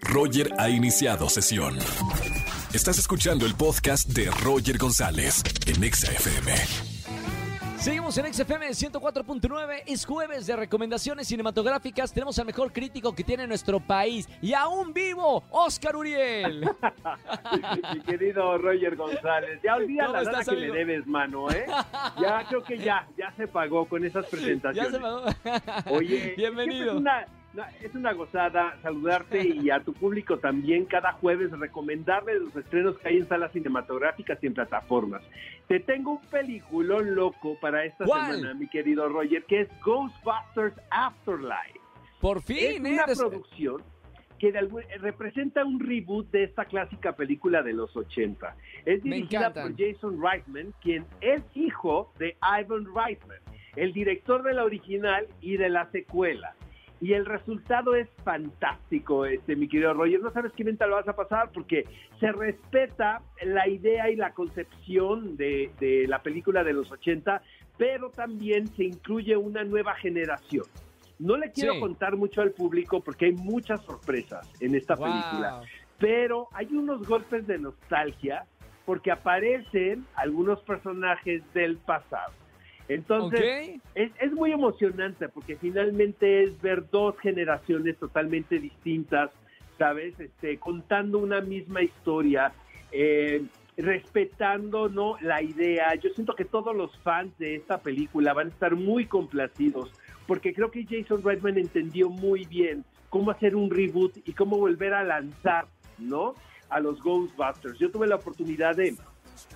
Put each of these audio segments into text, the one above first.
Roger ha iniciado sesión. Estás escuchando el podcast de Roger González en Exa FM. Seguimos en XFM 104.9. Es jueves de recomendaciones cinematográficas. Tenemos al mejor crítico que tiene nuestro país y aún vivo, Oscar Uriel. Mi querido Roger González, ya olvida ¿Cómo la estás, que le debes, mano, ¿eh? Ya creo que ya, ya se pagó con esas ya presentaciones. se me... Oye, bienvenido. Es una, no, es una gozada saludarte y a tu público también cada jueves recomendarles los estrenos que hay en salas cinematográficas y en plataformas. Te tengo un peliculón loco para esta ¿Cuál? semana, mi querido Roger, que es Ghostbusters Afterlife. Por Es fin, ¿eh? una Des- producción que de algún- representa un reboot de esta clásica película de los 80. Es dirigida por Jason Reitman, quien es hijo de Ivan Reitman, el director de la original y de la secuela. Y el resultado es fantástico, este, mi querido Roger. No sabes qué venta lo vas a pasar porque se respeta la idea y la concepción de, de la película de los 80, pero también se incluye una nueva generación. No le quiero Sí. contar mucho al público porque hay muchas sorpresas en esta Wow. película, pero hay unos golpes de nostalgia porque aparecen algunos personajes del pasado. Entonces, es muy emocionante porque finalmente es ver dos generaciones totalmente distintas, ¿sabes? Este, contando una misma historia, eh, respetando ¿no? la idea. Yo siento que todos los fans de esta película van a estar muy complacidos porque creo que Jason Reitman entendió muy bien cómo hacer un reboot y cómo volver a lanzar, ¿no? A los Ghostbusters. Yo tuve la oportunidad de,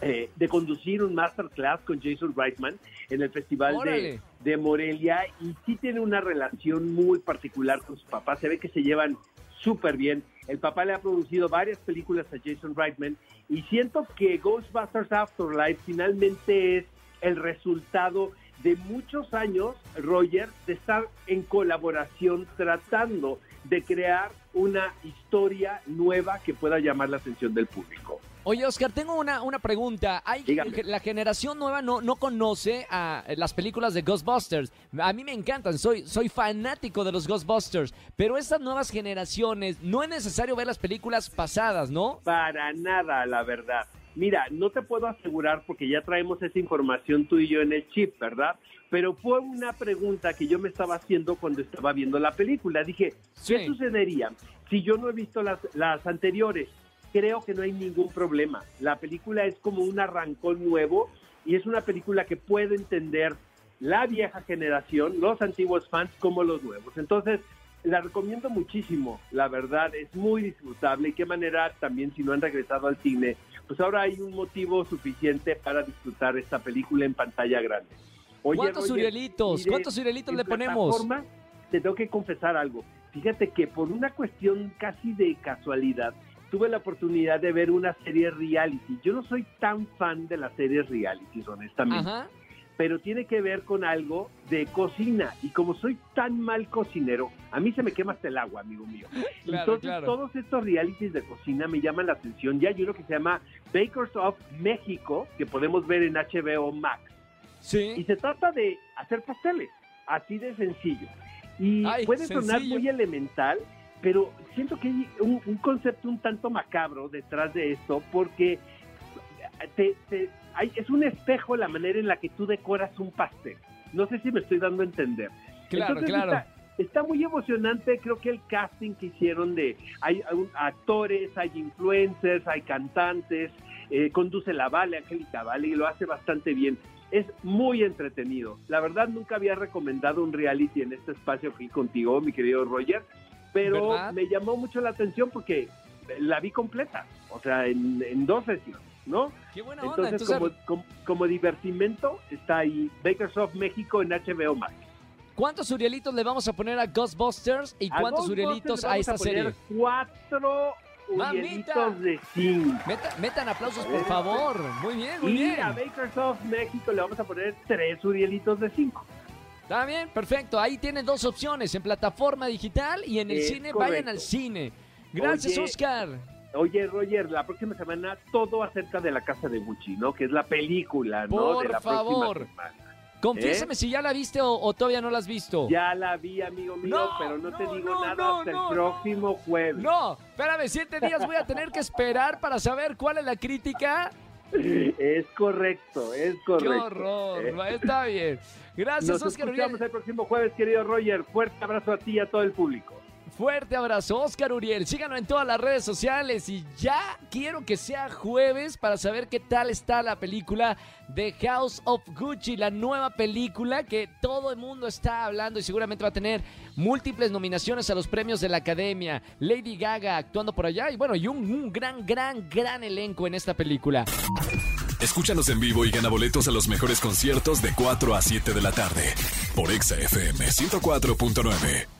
eh, de conducir un masterclass con Jason Reitman en el Festival de, de Morelia y sí tiene una relación muy particular con su papá. Se ve que se llevan súper bien. El papá le ha producido varias películas a Jason Reitman y siento que Ghostbusters Afterlife finalmente es el resultado de muchos años, Roger, de estar en colaboración tratando de crear una historia nueva que pueda llamar la atención del público. Oye, Oscar, tengo una, una pregunta. Hay, Dígame. la generación nueva no, no conoce a las películas de Ghostbusters. A mí me encantan, soy, soy fanático de los Ghostbusters. Pero estas nuevas generaciones, no es necesario ver las películas pasadas, ¿no? Para nada, la verdad. Mira, no te puedo asegurar porque ya traemos esa información tú y yo en el chip, ¿verdad? Pero fue una pregunta que yo me estaba haciendo cuando estaba viendo la película. Dije, ¿qué Sí. sucedería si yo no he visto las, las anteriores? Creo que no hay ningún problema. La película es como un arrancón nuevo y es una película que puede entender la vieja generación, los antiguos fans como los nuevos. Entonces, la recomiendo muchísimo, la verdad, es muy disfrutable y qué manera también si no han regresado al cine, pues ahora hay un motivo suficiente para disfrutar esta película en pantalla grande. Oye, ¿Cuántos Roger, de- ¿Cuántos Urielitos en le ponemos? plataforma, Te tengo que confesar algo. Fíjate que por una cuestión casi de casualidad, tuve la oportunidad de ver una serie reality. Yo no soy tan fan de las series reality, honestamente Ajá. pero tiene que ver con algo de cocina. Y como soy tan mal cocinero, a mí se me quema hasta el agua, amigo mío. Claro, Entonces, claro. todos estos realities de cocina me llaman la atención. Ya hay uno que se llama Bakers of México, que podemos ver en HBO Max. Y Sí. se trata de hacer pasteles, así de sencillo. Y Ay, puede sonar sencillo. muy elemental, pero siento que hay un, un concepto un tanto macabro detrás de esto, porque te- te- hay- es un espejo la manera en la que tú decoras un pastel. No sé si me estoy dando a entender. Claro, Entonces, claro. Está, está muy emocionante, creo que el casting que hicieron de, hay, hay actores, hay influencers, hay cantantes, eh, conduce la Vale, Angélica Vale, y lo hace bastante bien. Es muy entretenido. La verdad nunca había recomendado un reality en este espacio aquí contigo, mi querido Roger, pero ¿Verdad? me llamó mucho la atención porque la vi completa, o sea, en, en dos sesiones, ¿no? Qué buena onda. Entonces, Entonces, como, como, como divertimento, está ahí Bakersoft México en HBO Max. ¿cuántos Urielitos le vamos a poner a Ghostbusters y A cuántos Urielitos a esta poner serie? Cuatro. Urielitos de zinc. Meta- metan aplausos, por favor. Muy bien, muy Y bien. a Bakersoft México le vamos a poner tres Urielitos de cinco. Está bien, perfecto. Ahí tienen dos opciones, en plataforma digital y en el Es cine. correcto. Vayan al cine. Gracias, Oye, Oscar. Oye, Roger, la próxima semana todo acerca de la casa de Gucci, ¿no? Que es la película, ¿no? Por de la favor. próxima semana. Confiéseme si ya la viste o, o todavía no la has visto. Ya la vi, amigo mío, No, pero no, te digo no, nada hasta el próximo jueves. No, espérame, siete días voy a tener que esperar para saber cuál es la crítica. Es correcto, es Qué correcto. horror, Eh, está bien. Gracias, Nos Oscar escuchamos Uriel. el próximo jueves, querido Roger. Fuerte abrazo a ti y a todo el público. Fuerte abrazo, Oscar Uriel. Síganlo en todas las redes sociales y ya quiero que sea jueves para saber qué tal está la película de House of Gucci, la nueva película que todo el mundo está hablando y seguramente va a tener múltiples nominaciones a los premios de la Academia. Lady Gaga actuando por allá y bueno, y un, un gran, gran, gran elenco en esta película. Escúchanos en vivo y gana boletos a los mejores conciertos de 4 a 7 de la tarde por Exa FM 104.9.